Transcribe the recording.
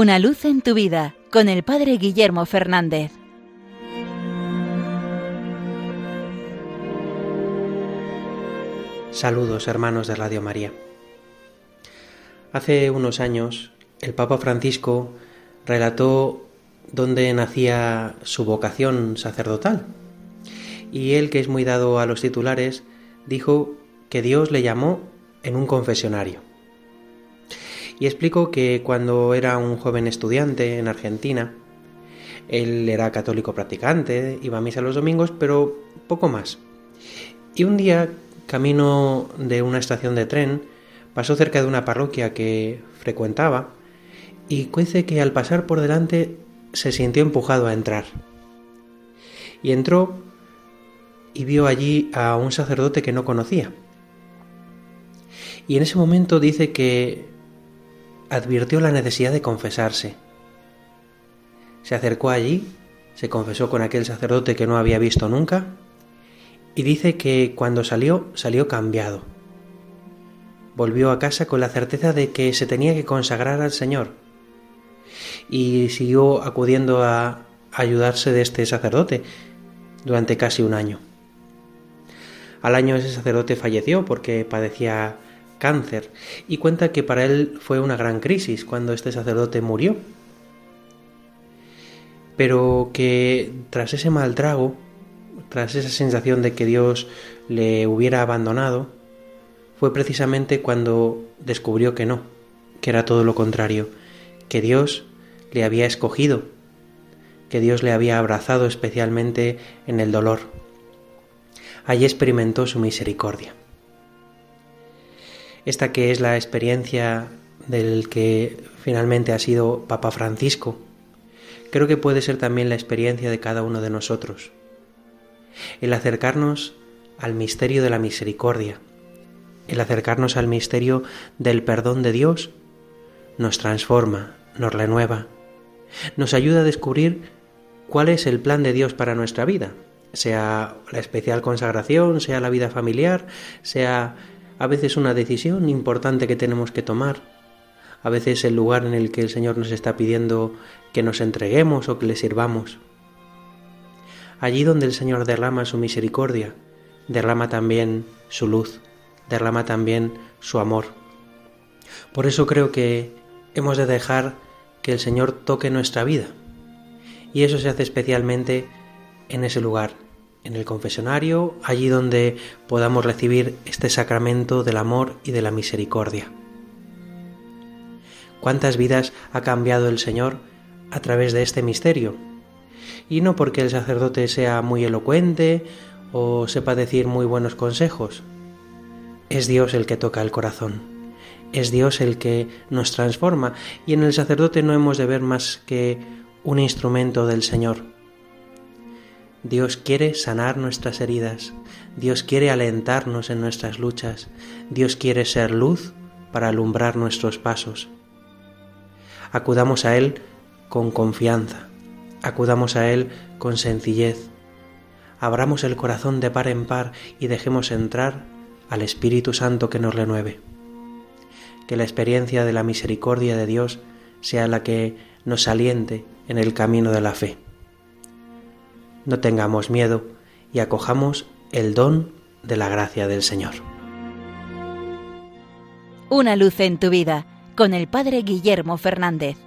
Una luz en tu vida con el Padre Guillermo Fernández. Saludos hermanos de Radio María. Hace unos años el Papa Francisco relató dónde nacía su vocación sacerdotal. Y él, que es muy dado a los titulares, dijo que Dios le llamó en un confesionario. Y explico que cuando era un joven estudiante en Argentina, él era católico practicante, iba a misa los domingos, pero poco más. Y un día, camino de una estación de tren, pasó cerca de una parroquia que frecuentaba y cuece que al pasar por delante se sintió empujado a entrar. Y entró y vio allí a un sacerdote que no conocía. Y en ese momento dice que advirtió la necesidad de confesarse. Se acercó allí, se confesó con aquel sacerdote que no había visto nunca, y dice que cuando salió, salió cambiado. Volvió a casa con la certeza de que se tenía que consagrar al Señor, y siguió acudiendo a ayudarse de este sacerdote durante casi un año. Al año ese sacerdote falleció porque padecía cáncer y cuenta que para él fue una gran crisis cuando este sacerdote murió. Pero que tras ese mal trago, tras esa sensación de que Dios le hubiera abandonado, fue precisamente cuando descubrió que no, que era todo lo contrario, que Dios le había escogido, que Dios le había abrazado especialmente en el dolor. Allí experimentó su misericordia esta que es la experiencia del que finalmente ha sido Papa Francisco, creo que puede ser también la experiencia de cada uno de nosotros. El acercarnos al misterio de la misericordia, el acercarnos al misterio del perdón de Dios, nos transforma, nos renueva, nos ayuda a descubrir cuál es el plan de Dios para nuestra vida, sea la especial consagración, sea la vida familiar, sea a veces una decisión importante que tenemos que tomar, a veces el lugar en el que el Señor nos está pidiendo que nos entreguemos o que le sirvamos. Allí donde el Señor derrama su misericordia, derrama también su luz, derrama también su amor. Por eso creo que hemos de dejar que el Señor toque nuestra vida. Y eso se hace especialmente en ese lugar, en el confesionario, allí donde podamos recibir este sacramento del amor y de la misericordia. ¿Cuántas vidas ha cambiado el Señor a través de este misterio? Y no porque el sacerdote sea muy elocuente o sepa decir muy buenos consejos. Es Dios el que toca el corazón. Es Dios el que nos transforma y en el sacerdote no hemos de ver más que un instrumento del Señor Dios quiere sanar nuestras heridas, Dios quiere alentarnos en nuestras luchas, Dios quiere ser luz para alumbrar nuestros pasos. Acudamos a Él con confianza, acudamos a Él con sencillez, abramos el corazón de par en par y dejemos entrar al Espíritu Santo que nos renueve. Que la experiencia de la misericordia de Dios sea la que nos aliente en el camino de la fe no tengamos miedo y acojamos el don de la gracia del Señor. Una luz en tu vida con el Padre Guillermo Fernández.